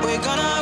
We're gonna